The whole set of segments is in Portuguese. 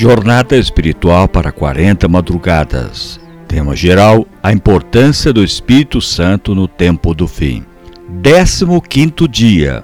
Jornada Espiritual para 40 Madrugadas. Tema geral: A importância do Espírito Santo no tempo do fim. 15 dia.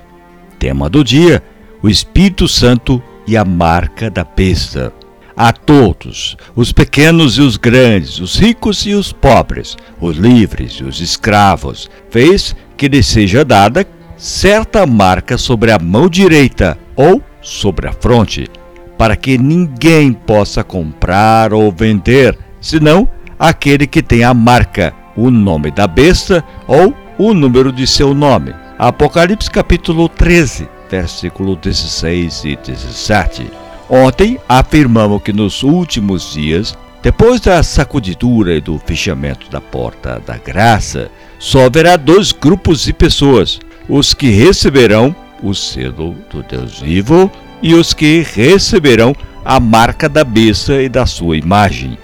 Tema do dia: O Espírito Santo e a marca da besta. A todos, os pequenos e os grandes, os ricos e os pobres, os livres e os escravos, fez que lhe seja dada certa marca sobre a mão direita ou sobre a fronte, para que ninguém possa comprar ou vender, senão aquele que tem a marca, o nome da besta ou o número de seu nome. Apocalipse capítulo 13, versículo 16 e 17. Ontem afirmamos que nos últimos dias, depois da sacudidura e do fechamento da porta da graça, só haverá dois grupos de pessoas: os que receberão o selo do Deus vivo e os que receberão a marca da besta e da sua imagem.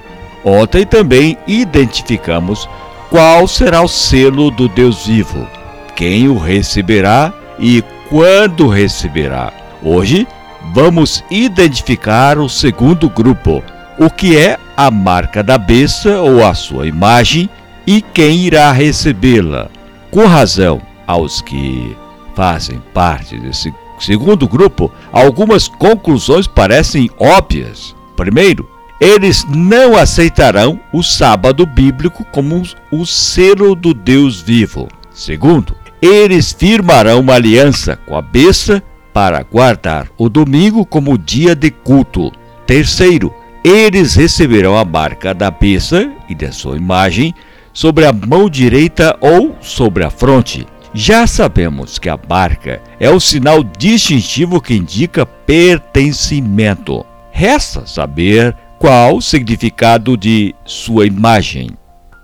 Ontem também identificamos qual será o selo do Deus vivo, quem o receberá e quando receberá. Hoje vamos identificar o segundo grupo, o que é a marca da besta ou a sua imagem e quem irá recebê-la. Com razão, aos que fazem parte desse segundo grupo, algumas conclusões parecem óbvias. Primeiro, eles não aceitarão o sábado bíblico como o selo do Deus vivo. Segundo, eles firmarão uma aliança com a besta para guardar o domingo como dia de culto. Terceiro, eles receberão a marca da besta e da sua imagem sobre a mão direita ou sobre a fronte. Já sabemos que a marca é o sinal distintivo que indica pertencimento. Resta saber qual o significado de sua imagem.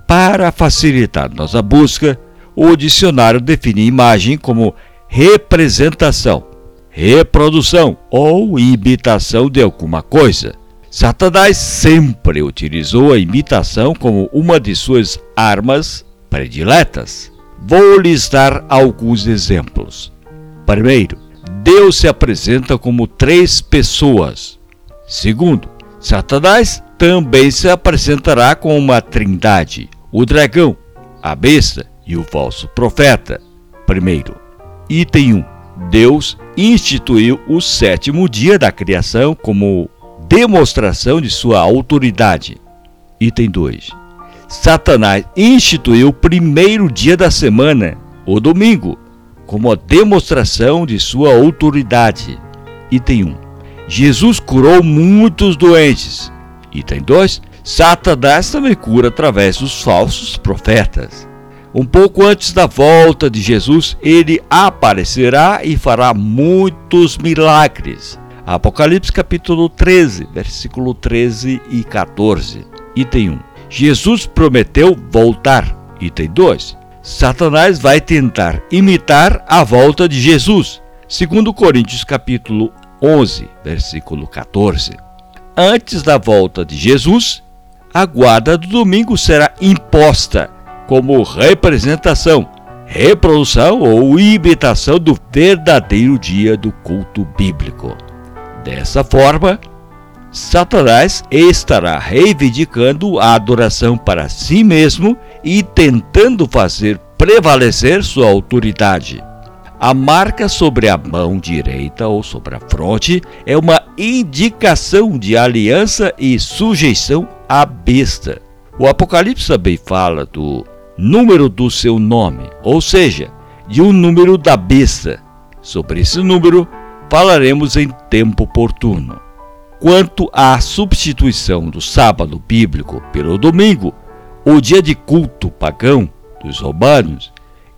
Para facilitar nossa busca, o dicionário define imagem como representação, reprodução ou imitação de alguma coisa. Satanás sempre utilizou a imitação como uma de suas armas prediletas. Vou lhes dar alguns exemplos. Primeiro, Deus se apresenta como três pessoas. Segundo, Satanás também se apresentará com uma trindade: o dragão, a besta e o falso profeta. Primeiro, item 1. Deus instituiu o sétimo dia da criação como demonstração de sua autoridade. Item 2. Satanás instituiu o primeiro dia da semana, o domingo, como a demonstração de sua autoridade. Item 1. Jesus curou muitos doentes. Item 2. Satanás também cura através dos falsos profetas. Um pouco antes da volta de Jesus, ele aparecerá e fará muitos milagres. Apocalipse capítulo 13, versículo 13 e 14. Item 1. Jesus prometeu voltar. Item 2. Satanás vai tentar imitar a volta de Jesus. Segundo Coríntios capítulo 11, versículo 14. Antes da volta de Jesus, a guarda do domingo será imposta como representação, reprodução ou imitação do verdadeiro dia do culto bíblico. Dessa forma, Satanás estará reivindicando a adoração para si mesmo e tentando fazer prevalecer sua autoridade. A marca sobre a mão direita ou sobre a fronte é uma indicação de aliança e sujeição à besta. O Apocalipse também fala do número do seu nome, ou seja, de um número da besta. Sobre esse número falaremos em tempo oportuno. Quanto à substituição do sábado bíblico pelo domingo, o dia de culto pagão dos romanos,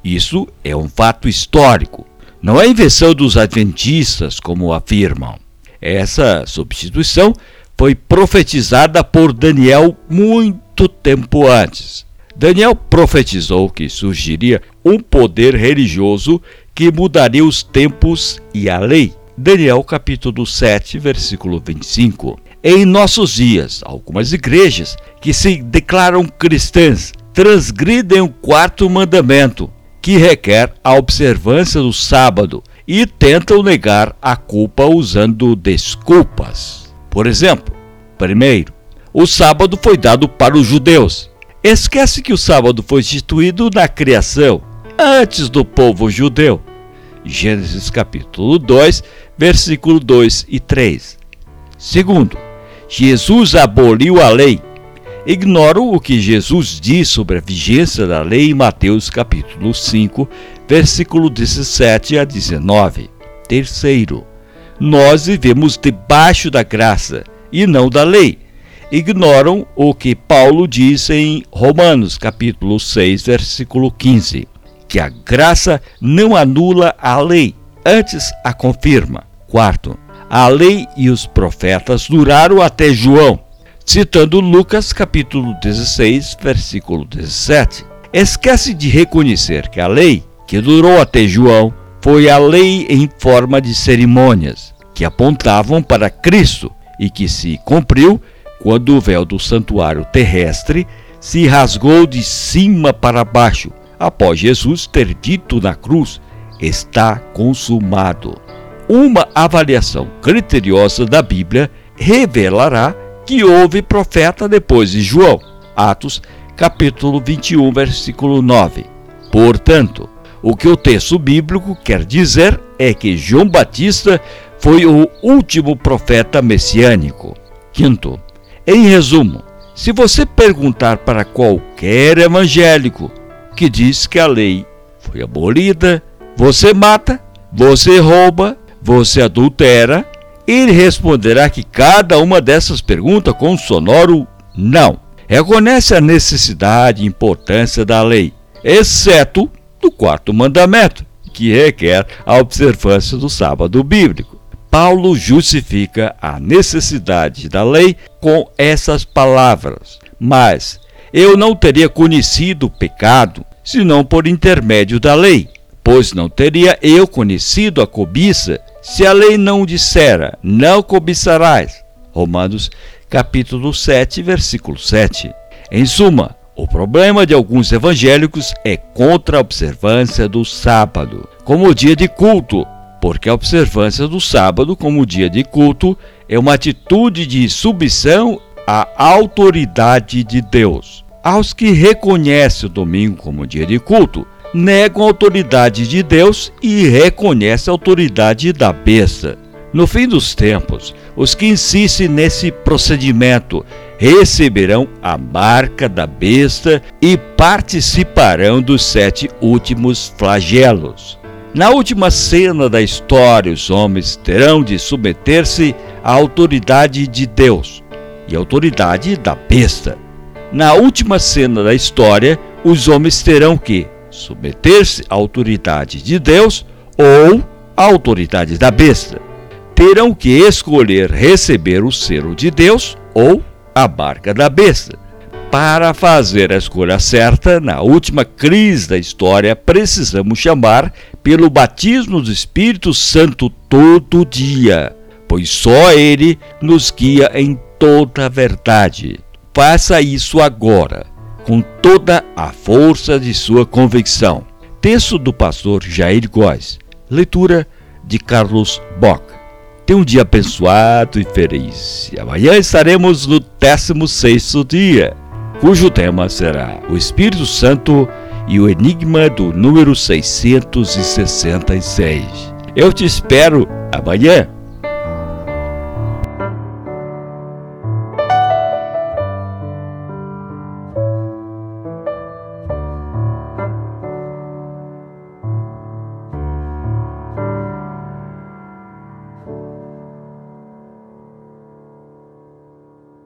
isso é um fato histórico. Não é invenção dos adventistas, como afirmam. Essa substituição foi profetizada por Daniel muito tempo antes. Daniel profetizou que surgiria um poder religioso que mudaria os tempos e a lei. Daniel capítulo 7, versículo 25. Em nossos dias, algumas igrejas que se declaram cristãs transgridem o quarto mandamento, que requer a observância do sábado, e tentam negar a culpa usando desculpas. Por exemplo, Primeiro, o sábado foi dado para os judeus. Esquece que o sábado foi instituído na criação, antes do povo judeu. Gênesis capítulo 2, versículo 2 e 3. Segundo, Jesus aboliu a lei. Ignoro o que Jesus diz sobre a vigência da lei em Mateus capítulo 5, versículo 17 a 19. Terceiro, nós vivemos debaixo da graça e não da lei. Ignoram o que Paulo diz em Romanos capítulo 6, versículo 15, que a graça não anula a lei, antes a confirma. Quarto, a lei e os profetas duraram até João, citando Lucas capítulo 16, versículo 17. Esquece de reconhecer que a lei, que durou até João, foi a lei em forma de cerimônias, que apontavam para Cristo e que se cumpriu quando o véu do santuário terrestre se rasgou de cima para baixo, após Jesus ter dito na cruz: Está consumado. Uma avaliação criteriosa da Bíblia revelará que houve profeta depois de João. Atos, capítulo 21, versículo 9. Portanto, o que o texto bíblico quer dizer é que João Batista foi o último profeta messiânico. Quinto, em resumo, se você perguntar para qualquer evangélico que diz que a lei foi abolida, você mata, você rouba, você adultera? Ele responderá que cada uma dessas perguntas com um sonoro não. Reconhece a necessidade e importância da lei, exceto do quarto mandamento, que requer a observância do sábado bíblico. Paulo justifica a necessidade da lei com essas palavras: Mas eu não teria conhecido o pecado senão por intermédio da lei, pois não teria eu conhecido a cobiça se a lei não dissera, não cobiçarás. Romanos capítulo 7, versículo 7. Em suma, o problema de alguns evangélicos é contra a observância do sábado, como dia de culto, porque a observância do sábado como dia de culto é uma atitude de submissão à autoridade de Deus. Aos que reconhecem o domingo como dia de culto, negam a autoridade de Deus e reconhecem a autoridade da besta. No fim dos tempos, os que insistem nesse procedimento receberão a marca da besta e participarão dos sete últimos flagelos. Na última cena da história, os homens terão de submeter-se à autoridade de Deus e à autoridade da besta. Na última cena da história, os homens terão que submeter-se à autoridade de Deus ou à autoridade da besta. Terão que escolher receber o selo de Deus ou a barca da besta. Para fazer a escolha certa, na última crise da história, precisamos chamar pelo batismo do Espírito Santo todo dia, pois só Ele nos guia em toda a verdade. Faça isso agora com toda a força de sua convicção. Texto do pastor Jair Góes. Leitura de Carlos Bock. Tenha um dia abençoado e feliz. Amanhã estaremos no 16 dia, cujo tema será o Espírito Santo e o enigma do número 666. Eu te espero amanhã.